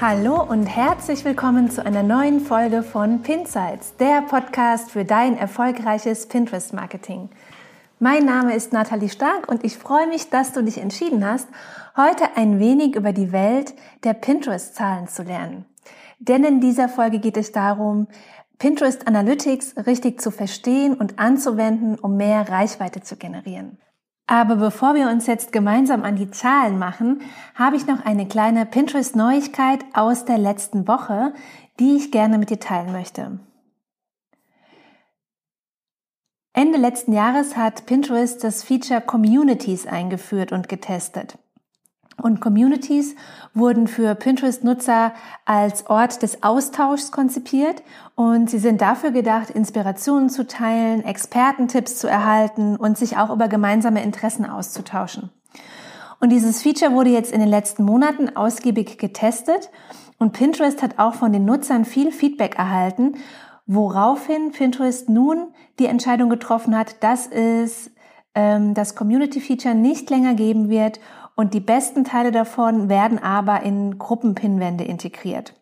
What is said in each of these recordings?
Hallo und herzlich willkommen zu einer neuen Folge von Pinsights, der Podcast für dein erfolgreiches Pinterest-Marketing. Mein Name ist Nathalie Stark und ich freue mich, dass du dich entschieden hast, heute ein wenig über die Welt der Pinterest-Zahlen zu lernen. Denn in dieser Folge geht es darum, Pinterest Analytics richtig zu verstehen und anzuwenden, um mehr Reichweite zu generieren. Aber bevor wir uns jetzt gemeinsam an die Zahlen machen, habe ich noch eine kleine Pinterest-Neuigkeit aus der letzten Woche, die ich gerne mit dir teilen möchte. Ende letzten Jahres hat Pinterest das Feature Communities eingeführt und getestet. Und Communities wurden für Pinterest-Nutzer als Ort des Austauschs konzipiert und sie sind dafür gedacht, Inspirationen zu teilen, Expertentipps zu erhalten und sich auch über gemeinsame Interessen auszutauschen. Und dieses Feature wurde jetzt in den letzten Monaten ausgiebig getestet und Pinterest hat auch von den Nutzern viel Feedback erhalten, woraufhin Pinterest nun die Entscheidung getroffen hat, dass es ähm, das Community-Feature nicht länger geben wird und die besten Teile davon werden aber in Gruppenpinwände integriert.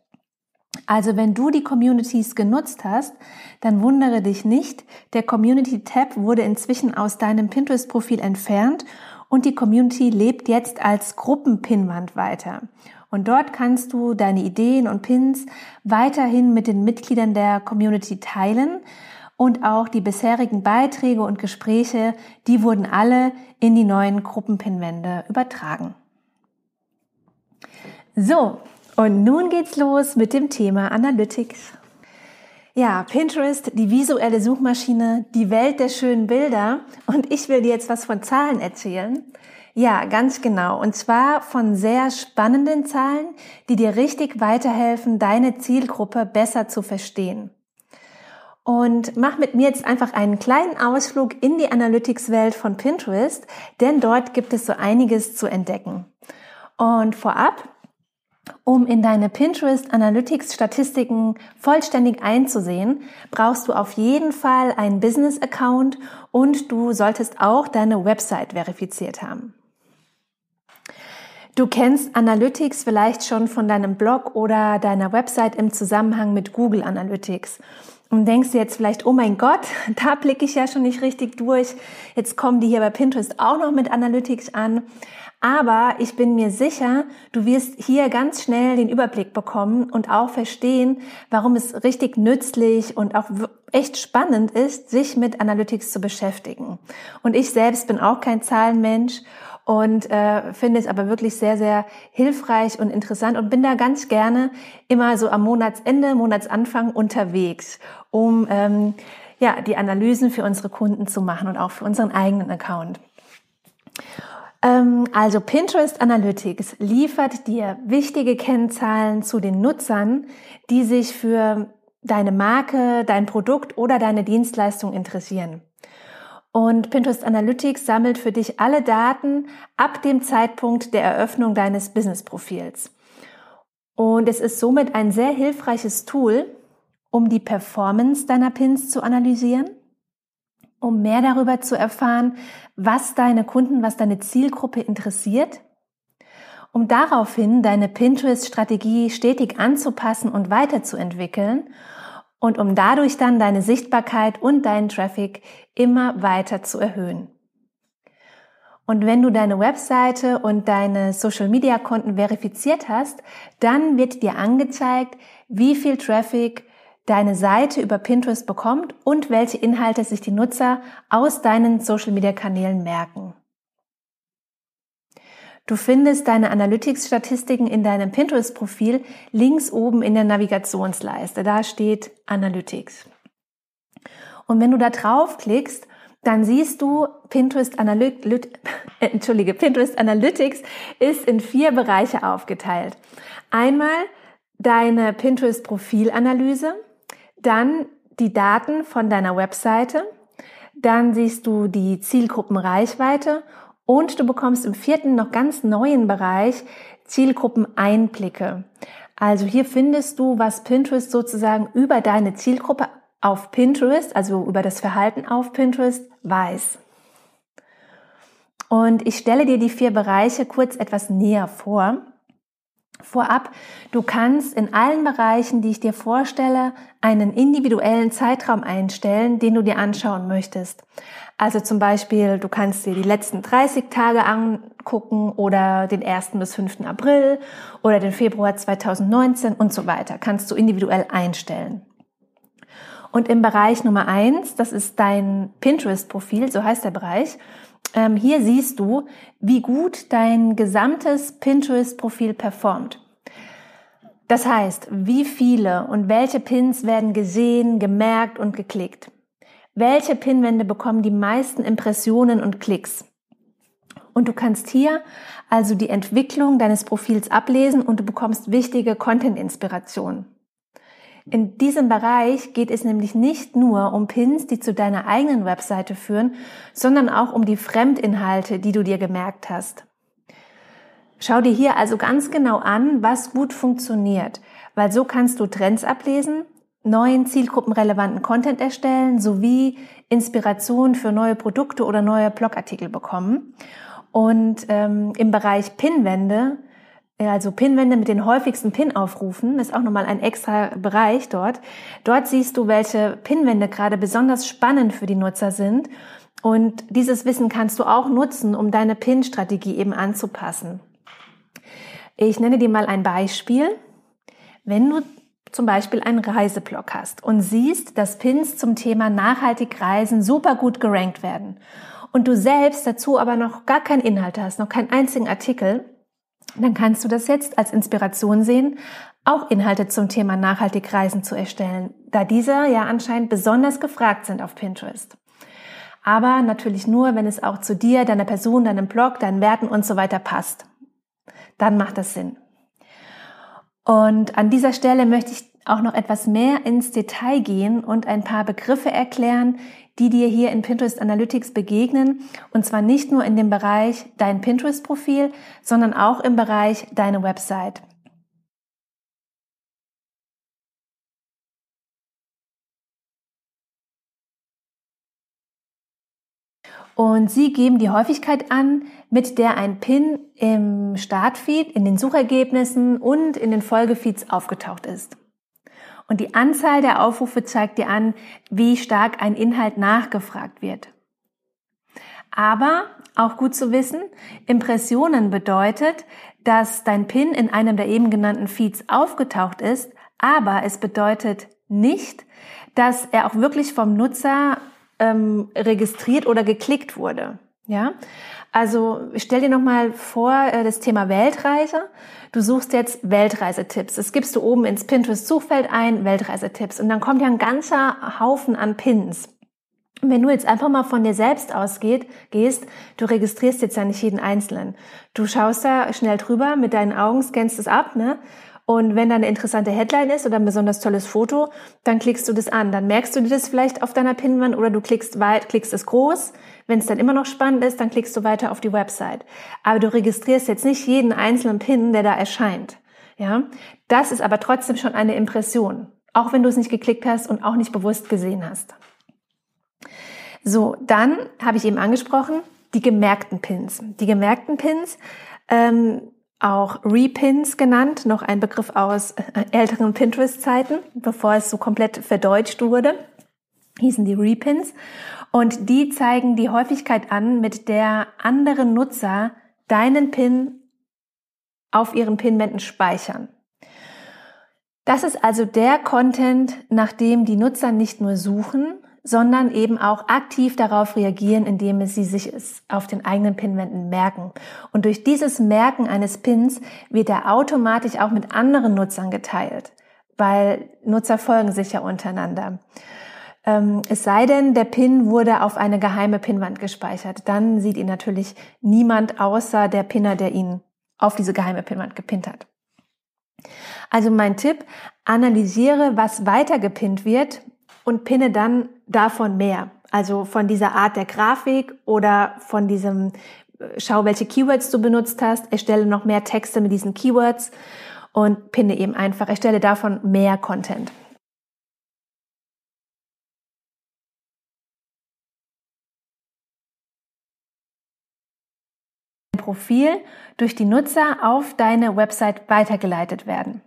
Also wenn du die Communities genutzt hast, dann wundere dich nicht, der Community Tab wurde inzwischen aus deinem Pinterest-Profil entfernt und die Community lebt jetzt als Gruppenpinwand weiter. Und dort kannst du deine Ideen und Pins weiterhin mit den Mitgliedern der Community teilen, und auch die bisherigen Beiträge und Gespräche, die wurden alle in die neuen Gruppenpinwände übertragen. So, und nun geht's los mit dem Thema Analytics. Ja, Pinterest, die visuelle Suchmaschine, die Welt der schönen Bilder. Und ich will dir jetzt was von Zahlen erzählen. Ja, ganz genau. Und zwar von sehr spannenden Zahlen, die dir richtig weiterhelfen, deine Zielgruppe besser zu verstehen und mach mit mir jetzt einfach einen kleinen Ausflug in die Analytics-Welt von Pinterest, denn dort gibt es so einiges zu entdecken. Und vorab, um in deine Pinterest Analytics Statistiken vollständig einzusehen, brauchst du auf jeden Fall einen Business Account und du solltest auch deine Website verifiziert haben. Du kennst Analytics vielleicht schon von deinem Blog oder deiner Website im Zusammenhang mit Google Analytics und denkst dir jetzt vielleicht, oh mein Gott, da blicke ich ja schon nicht richtig durch. Jetzt kommen die hier bei Pinterest auch noch mit Analytics an. Aber ich bin mir sicher, du wirst hier ganz schnell den Überblick bekommen und auch verstehen, warum es richtig nützlich und auch echt spannend ist, sich mit Analytics zu beschäftigen. Und ich selbst bin auch kein Zahlenmensch und äh, finde es aber wirklich sehr, sehr hilfreich und interessant und bin da ganz gerne immer so am Monatsende, Monatsanfang unterwegs, um ähm, ja, die Analysen für unsere Kunden zu machen und auch für unseren eigenen Account. Ähm, also Pinterest Analytics liefert dir wichtige Kennzahlen zu den Nutzern, die sich für deine Marke, dein Produkt oder deine Dienstleistung interessieren. Und Pinterest Analytics sammelt für dich alle Daten ab dem Zeitpunkt der Eröffnung deines Business-Profils. Und es ist somit ein sehr hilfreiches Tool, um die Performance deiner Pins zu analysieren, um mehr darüber zu erfahren, was deine Kunden, was deine Zielgruppe interessiert, um daraufhin deine Pinterest-Strategie stetig anzupassen und weiterzuentwickeln und um dadurch dann deine Sichtbarkeit und deinen Traffic immer weiter zu erhöhen. Und wenn du deine Webseite und deine Social-Media-Konten verifiziert hast, dann wird dir angezeigt, wie viel Traffic deine Seite über Pinterest bekommt und welche Inhalte sich die Nutzer aus deinen Social-Media-Kanälen merken. Du findest deine Analytics-Statistiken in deinem Pinterest-Profil links oben in der Navigationsleiste. Da steht Analytics. Und wenn du da draufklickst, dann siehst du, Pinterest, Analyt Entschuldige, Pinterest Analytics ist in vier Bereiche aufgeteilt. Einmal deine Pinterest-Profilanalyse, dann die Daten von deiner Webseite, dann siehst du die Zielgruppenreichweite und du bekommst im vierten noch ganz neuen Bereich Zielgruppeneinblicke. Also hier findest du, was Pinterest sozusagen über deine Zielgruppe auf Pinterest, also über das Verhalten auf Pinterest, weiß. Und ich stelle dir die vier Bereiche kurz etwas näher vor. Vorab, du kannst in allen Bereichen, die ich dir vorstelle, einen individuellen Zeitraum einstellen, den du dir anschauen möchtest. Also zum Beispiel, du kannst dir die letzten 30 Tage angucken oder den 1. bis 5. April oder den Februar 2019 und so weiter. Kannst du individuell einstellen. Und im Bereich Nummer eins, das ist dein Pinterest-Profil, so heißt der Bereich, ähm, hier siehst du, wie gut dein gesamtes Pinterest-Profil performt. Das heißt, wie viele und welche Pins werden gesehen, gemerkt und geklickt. Welche Pinwände bekommen die meisten Impressionen und Klicks? Und du kannst hier also die Entwicklung deines Profils ablesen und du bekommst wichtige Content-Inspirationen. In diesem Bereich geht es nämlich nicht nur um Pins, die zu deiner eigenen Webseite führen, sondern auch um die Fremdinhalte, die du dir gemerkt hast. Schau dir hier also ganz genau an, was gut funktioniert, weil so kannst du Trends ablesen, neuen zielgruppenrelevanten Content erstellen sowie Inspiration für neue Produkte oder neue Blogartikel bekommen. Und ähm, im Bereich Pinwände also Pinwände mit den häufigsten Pin-Aufrufen ist auch nochmal ein extra Bereich dort. Dort siehst du, welche Pinwände gerade besonders spannend für die Nutzer sind. Und dieses Wissen kannst du auch nutzen, um deine Pin-Strategie eben anzupassen. Ich nenne dir mal ein Beispiel. Wenn du zum Beispiel einen Reiseblog hast und siehst, dass Pins zum Thema nachhaltig Reisen super gut gerankt werden und du selbst dazu aber noch gar keinen Inhalt hast, noch keinen einzigen Artikel, dann kannst du das jetzt als Inspiration sehen, auch Inhalte zum Thema nachhaltig Reisen zu erstellen, da diese ja anscheinend besonders gefragt sind auf Pinterest. Aber natürlich nur, wenn es auch zu dir, deiner Person, deinem Blog, deinen Werten und so weiter passt. Dann macht das Sinn. Und an dieser Stelle möchte ich auch noch etwas mehr ins Detail gehen und ein paar Begriffe erklären, die dir hier in Pinterest Analytics begegnen. Und zwar nicht nur in dem Bereich dein Pinterest-Profil, sondern auch im Bereich deine Website. Und sie geben die Häufigkeit an, mit der ein Pin im Startfeed, in den Suchergebnissen und in den Folgefeeds aufgetaucht ist. Und die Anzahl der Aufrufe zeigt dir an, wie stark ein Inhalt nachgefragt wird. Aber auch gut zu wissen, Impressionen bedeutet, dass dein Pin in einem der eben genannten Feeds aufgetaucht ist, aber es bedeutet nicht, dass er auch wirklich vom Nutzer ähm, registriert oder geklickt wurde. Ja, also stell dir noch mal vor äh, das Thema Weltreise. Du suchst jetzt Weltreisetipps. Das gibst du oben ins Pinterest-Suchfeld ein, Weltreisetipps. Und dann kommt ja ein ganzer Haufen an Pins. Und wenn du jetzt einfach mal von dir selbst ausgeht, gehst, du registrierst jetzt ja nicht jeden Einzelnen. Du schaust da schnell drüber mit deinen Augen, scannst es ab, ne? Und wenn da eine interessante Headline ist oder ein besonders tolles Foto, dann klickst du das an. Dann merkst du dir das vielleicht auf deiner Pinwand oder du klickst weit, klickst es groß. Wenn es dann immer noch spannend ist, dann klickst du weiter auf die Website. Aber du registrierst jetzt nicht jeden einzelnen Pin, der da erscheint. Ja, das ist aber trotzdem schon eine Impression. Auch wenn du es nicht geklickt hast und auch nicht bewusst gesehen hast. So, dann habe ich eben angesprochen, die gemerkten Pins. Die gemerkten Pins, ähm, auch Repins genannt, noch ein Begriff aus äh, älteren Pinterest-Zeiten, bevor es so komplett verdeutscht wurde, hießen die Repins. Und die zeigen die Häufigkeit an, mit der andere Nutzer deinen Pin auf ihren Pinwänden speichern. Das ist also der Content, nach dem die Nutzer nicht nur suchen, sondern eben auch aktiv darauf reagieren, indem sie sich es auf den eigenen Pinwänden merken. Und durch dieses Merken eines Pins wird er automatisch auch mit anderen Nutzern geteilt, weil Nutzer folgen sich ja untereinander. Ähm, es sei denn, der Pin wurde auf eine geheime Pinwand gespeichert. Dann sieht ihn natürlich niemand außer der Pinner, der ihn auf diese geheime Pinwand gepinnt hat. Also mein Tipp, analysiere, was weiter gepinnt wird und pinne dann davon mehr. Also von dieser Art der Grafik oder von diesem, äh, schau, welche Keywords du benutzt hast, erstelle noch mehr Texte mit diesen Keywords und pinne eben einfach, erstelle davon mehr Content. Profil durch die Nutzer auf deine Website weitergeleitet werden.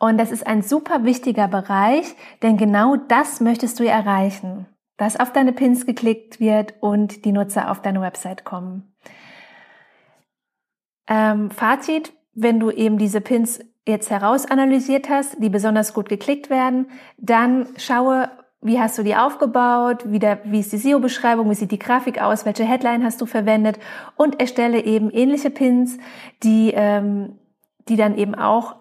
Und das ist ein super wichtiger Bereich, denn genau das möchtest du erreichen, dass auf deine Pins geklickt wird und die Nutzer auf deine Website kommen. Ähm, Fazit, wenn du eben diese Pins jetzt herausanalysiert hast, die besonders gut geklickt werden, dann schaue, wie hast du die aufgebaut? Wie, der, wie ist die SEO-Beschreibung? Wie sieht die Grafik aus? Welche Headline hast du verwendet? Und erstelle eben ähnliche Pins, die, ähm, die dann eben auch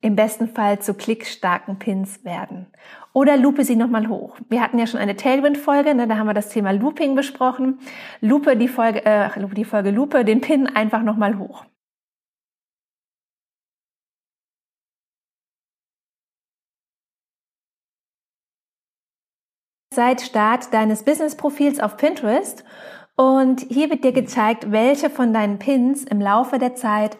im besten Fall zu klickstarken Pins werden. Oder lupe sie nochmal hoch. Wir hatten ja schon eine Tailwind-Folge, ne, da haben wir das Thema Looping besprochen. Lupe die Folge, äh, die Folge Lupe, den Pin einfach nochmal hoch. seit Start deines Business-Profils auf Pinterest und hier wird dir gezeigt, welche von deinen Pins im Laufe der Zeit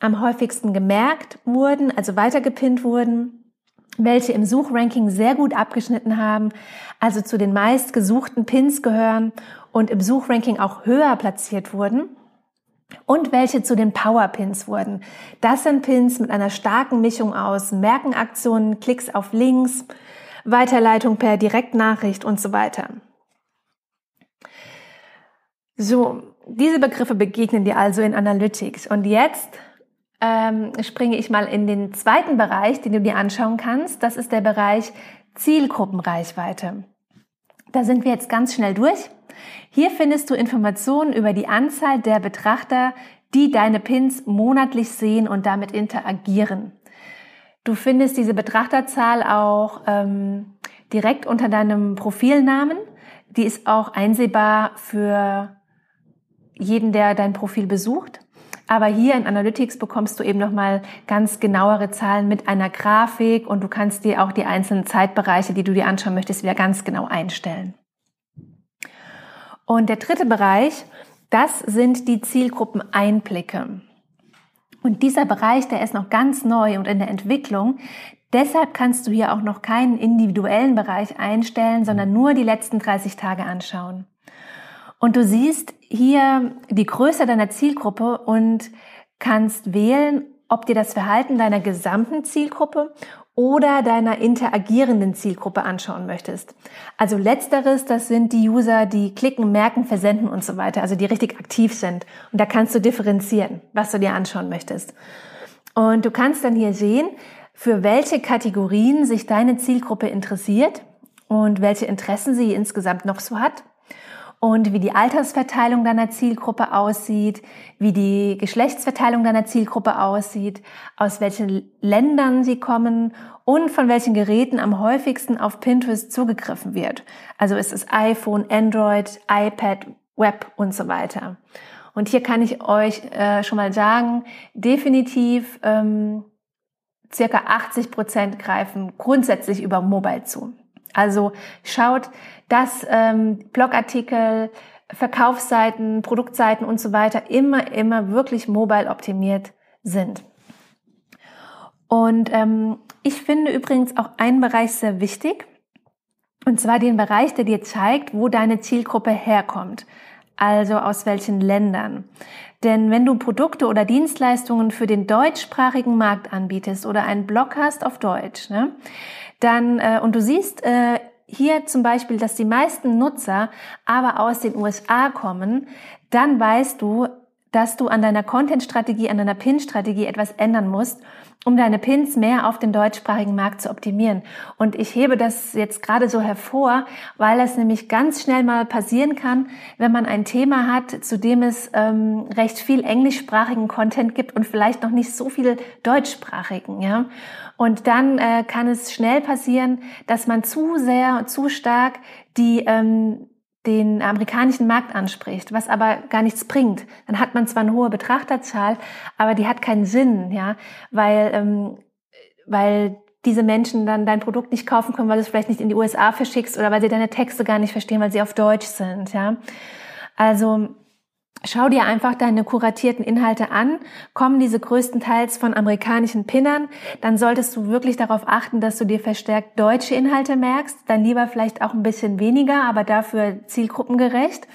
am häufigsten gemerkt wurden, also weitergepinnt wurden, welche im Suchranking sehr gut abgeschnitten haben, also zu den meist gesuchten Pins gehören und im Suchranking auch höher platziert wurden und welche zu den Power-Pins wurden. Das sind Pins mit einer starken Mischung aus Merkenaktionen, Klicks auf Links, Weiterleitung per Direktnachricht und so weiter. So, diese Begriffe begegnen dir also in Analytics. Und jetzt ähm, springe ich mal in den zweiten Bereich, den du dir anschauen kannst. Das ist der Bereich Zielgruppenreichweite. Da sind wir jetzt ganz schnell durch. Hier findest du Informationen über die Anzahl der Betrachter, die deine Pins monatlich sehen und damit interagieren. Du findest diese Betrachterzahl auch ähm, direkt unter deinem Profilnamen. Die ist auch einsehbar für jeden, der dein Profil besucht. Aber hier in Analytics bekommst du eben nochmal ganz genauere Zahlen mit einer Grafik und du kannst dir auch die einzelnen Zeitbereiche, die du dir anschauen möchtest, wieder ganz genau einstellen. Und der dritte Bereich, das sind die Zielgruppeneinblicke. Und dieser Bereich, der ist noch ganz neu und in der Entwicklung. Deshalb kannst du hier auch noch keinen individuellen Bereich einstellen, sondern nur die letzten 30 Tage anschauen. Und du siehst hier die Größe deiner Zielgruppe und kannst wählen, ob dir das Verhalten deiner gesamten Zielgruppe oder deiner interagierenden Zielgruppe anschauen möchtest. Also letzteres, das sind die User, die klicken, merken, versenden und so weiter, also die richtig aktiv sind. Und da kannst du differenzieren, was du dir anschauen möchtest. Und du kannst dann hier sehen, für welche Kategorien sich deine Zielgruppe interessiert und welche Interessen sie insgesamt noch so hat und wie die Altersverteilung deiner Zielgruppe aussieht, wie die Geschlechtsverteilung deiner Zielgruppe aussieht, aus welchen Ländern sie kommen und von welchen Geräten am häufigsten auf Pinterest zugegriffen wird. Also ist es iPhone, Android, iPad, Web und so weiter. Und hier kann ich euch äh, schon mal sagen, definitiv ähm, circa 80 Prozent greifen grundsätzlich über Mobile zu. Also schaut, dass ähm, Blogartikel, Verkaufsseiten, Produktseiten und so weiter immer, immer wirklich mobile optimiert sind. Und ähm, ich finde übrigens auch einen Bereich sehr wichtig, und zwar den Bereich, der dir zeigt, wo deine Zielgruppe herkommt, also aus welchen Ländern. Denn wenn du Produkte oder Dienstleistungen für den deutschsprachigen Markt anbietest oder einen Blog hast auf Deutsch, ne, dann äh, und du siehst äh, hier zum Beispiel, dass die meisten Nutzer aber aus den USA kommen, dann weißt du, dass du an deiner Content-Strategie, an deiner Pin-Strategie etwas ändern musst, um deine Pins mehr auf den deutschsprachigen Markt zu optimieren. Und ich hebe das jetzt gerade so hervor, weil das nämlich ganz schnell mal passieren kann, wenn man ein Thema hat, zu dem es ähm, recht viel englischsprachigen Content gibt und vielleicht noch nicht so viel deutschsprachigen. Ja? Und dann äh, kann es schnell passieren, dass man zu sehr, zu stark die ähm, den amerikanischen Markt anspricht, was aber gar nichts bringt. Dann hat man zwar eine hohe Betrachterzahl, aber die hat keinen Sinn, ja, weil, ähm, weil diese Menschen dann dein Produkt nicht kaufen können, weil du es vielleicht nicht in die USA verschickst oder weil sie deine Texte gar nicht verstehen, weil sie auf Deutsch sind, ja. Also Schau dir einfach deine kuratierten Inhalte an. Kommen diese größtenteils von amerikanischen Pinnern, dann solltest du wirklich darauf achten, dass du dir verstärkt deutsche Inhalte merkst. Dann lieber vielleicht auch ein bisschen weniger, aber dafür zielgruppengerecht.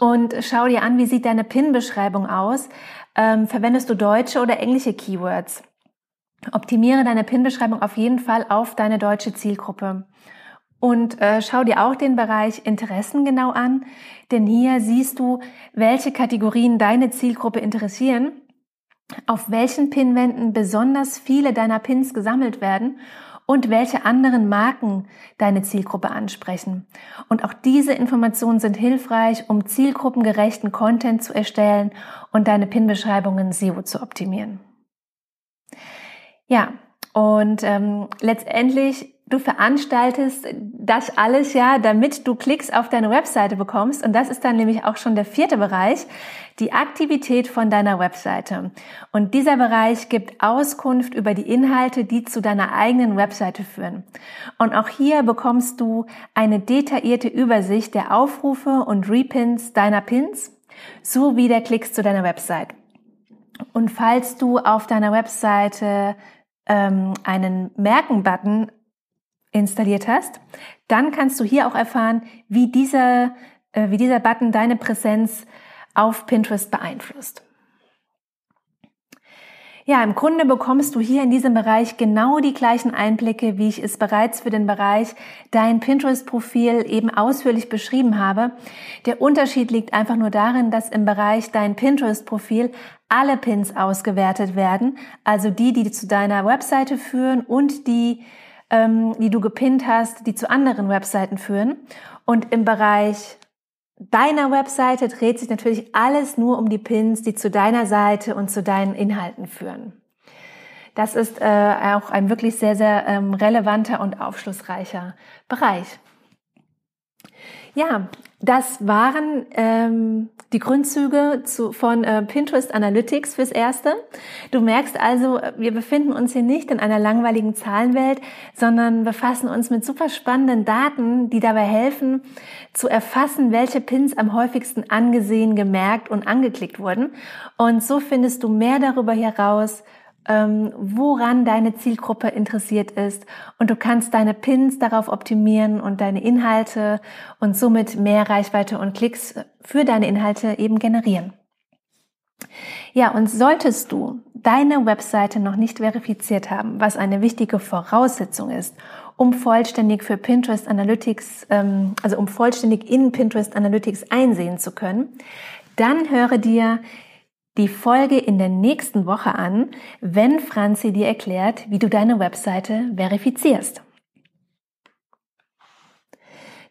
Und schau dir an, wie sieht deine Pin-Beschreibung aus. Ähm, verwendest du deutsche oder englische Keywords? Optimiere deine Pin-Beschreibung auf jeden Fall auf deine deutsche Zielgruppe. Und äh, schau dir auch den Bereich Interessen genau an, denn hier siehst du, welche Kategorien deine Zielgruppe interessieren, auf welchen Pinwänden besonders viele deiner Pins gesammelt werden und welche anderen Marken deine Zielgruppe ansprechen. Und auch diese Informationen sind hilfreich, um zielgruppengerechten Content zu erstellen und deine Pin-Beschreibungen SEO zu optimieren. Ja, und ähm, letztendlich du veranstaltest das alles ja, damit du Klicks auf deine Webseite bekommst. Und das ist dann nämlich auch schon der vierte Bereich, die Aktivität von deiner Webseite. Und dieser Bereich gibt Auskunft über die Inhalte, die zu deiner eigenen Webseite führen. Und auch hier bekommst du eine detaillierte Übersicht der Aufrufe und Repins deiner Pins sowie der Klicks zu deiner Website. Und falls du auf deiner Webseite ähm, einen Merken-Button installiert hast, dann kannst du hier auch erfahren, wie dieser, äh, wie dieser Button deine Präsenz auf Pinterest beeinflusst. Ja, im Grunde bekommst du hier in diesem Bereich genau die gleichen Einblicke, wie ich es bereits für den Bereich dein Pinterest-Profil eben ausführlich beschrieben habe. Der Unterschied liegt einfach nur darin, dass im Bereich dein Pinterest-Profil alle Pins ausgewertet werden, also die, die zu deiner Webseite führen und die, ähm, die du gepinnt hast, die zu anderen Webseiten führen. Und im Bereich deiner Webseite dreht sich natürlich alles nur um die Pins, die zu deiner Seite und zu deinen Inhalten führen. Das ist äh, auch ein wirklich sehr, sehr ähm, relevanter und aufschlussreicher Bereich. Ja, das waren ähm, die Grundzüge zu, von äh, Pinterest Analytics fürs Erste. Du merkst also, wir befinden uns hier nicht in einer langweiligen Zahlenwelt, sondern befassen uns mit super spannenden Daten, die dabei helfen, zu erfassen, welche Pins am häufigsten angesehen, gemerkt und angeklickt wurden. Und so findest du mehr darüber heraus, ähm, woran deine Zielgruppe interessiert ist und du kannst deine Pins darauf optimieren und deine Inhalte und somit mehr Reichweite und Klicks für deine Inhalte eben generieren. Ja, und solltest du deine Webseite noch nicht verifiziert haben, was eine wichtige Voraussetzung ist, um vollständig für Pinterest Analytics, ähm, also um vollständig in Pinterest Analytics einsehen zu können, dann höre dir die Folge in der nächsten Woche an, wenn Franzi dir erklärt, wie du deine Webseite verifizierst.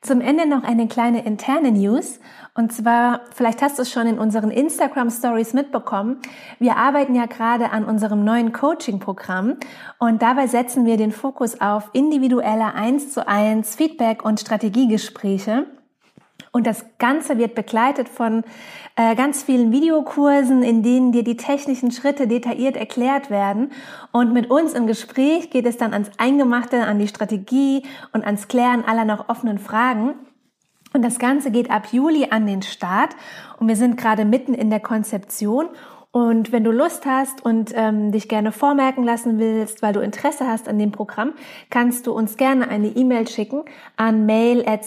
Zum Ende noch eine kleine interne News. Und zwar, vielleicht hast du es schon in unseren Instagram Stories mitbekommen. Wir arbeiten ja gerade an unserem neuen Coaching-Programm und dabei setzen wir den Fokus auf individuelle 1 zu 1 Feedback und Strategiegespräche. Und das Ganze wird begleitet von äh, ganz vielen Videokursen, in denen dir die technischen Schritte detailliert erklärt werden. Und mit uns im Gespräch geht es dann ans Eingemachte, an die Strategie und ans Klären aller noch offenen Fragen. Und das Ganze geht ab Juli an den Start. Und wir sind gerade mitten in der Konzeption. Und wenn du Lust hast und ähm, dich gerne vormerken lassen willst, weil du Interesse hast an dem Programm, kannst du uns gerne eine E-Mail schicken an mail at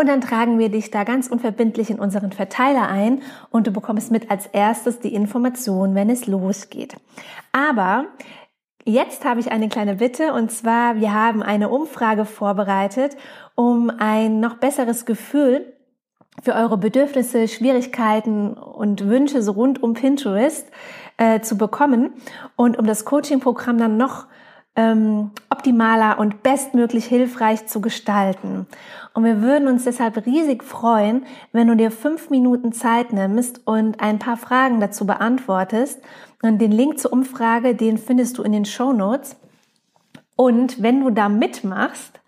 und dann tragen wir dich da ganz unverbindlich in unseren Verteiler ein und du bekommst mit als erstes die Information, wenn es losgeht. Aber Jetzt habe ich eine kleine Bitte und zwar, wir haben eine Umfrage vorbereitet, um ein noch besseres Gefühl für eure Bedürfnisse, Schwierigkeiten und Wünsche so rund um Pinterest äh, zu bekommen und um das Coaching-Programm dann noch ähm, optimaler und bestmöglich hilfreich zu gestalten. Und wir würden uns deshalb riesig freuen, wenn du dir fünf Minuten Zeit nimmst und ein paar Fragen dazu beantwortest. Und den Link zur Umfrage, den findest du in den Show Notes. Und wenn du da mitmachst,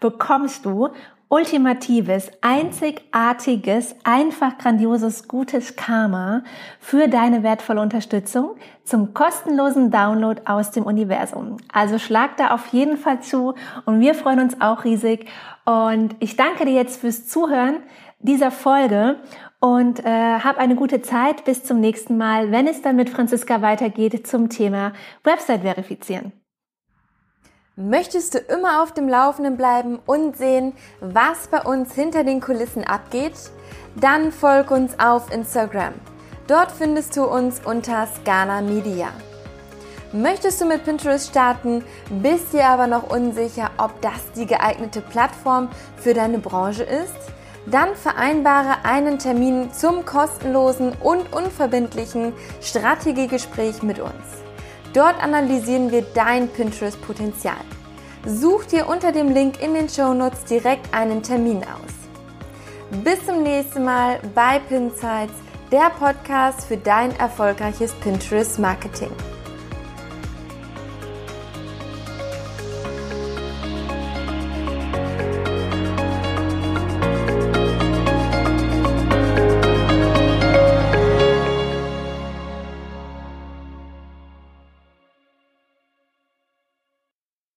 bekommst du ultimatives, einzigartiges, einfach grandioses, gutes Karma für deine wertvolle Unterstützung zum kostenlosen Download aus dem Universum. Also schlag da auf jeden Fall zu und wir freuen uns auch riesig. Und ich danke dir jetzt fürs Zuhören dieser Folge und äh, hab eine gute Zeit. Bis zum nächsten Mal, wenn es dann mit Franziska weitergeht zum Thema Website verifizieren. Möchtest du immer auf dem Laufenden bleiben und sehen, was bei uns hinter den Kulissen abgeht? Dann folg uns auf Instagram. Dort findest du uns unter Scana Media. Möchtest du mit Pinterest starten, bist dir aber noch unsicher, ob das die geeignete Plattform für deine Branche ist? Dann vereinbare einen Termin zum kostenlosen und unverbindlichen Strategiegespräch mit uns. Dort analysieren wir dein Pinterest-Potenzial. Such dir unter dem Link in den Show Notes direkt einen Termin aus. Bis zum nächsten Mal bei Pinsights, der Podcast für dein erfolgreiches Pinterest-Marketing.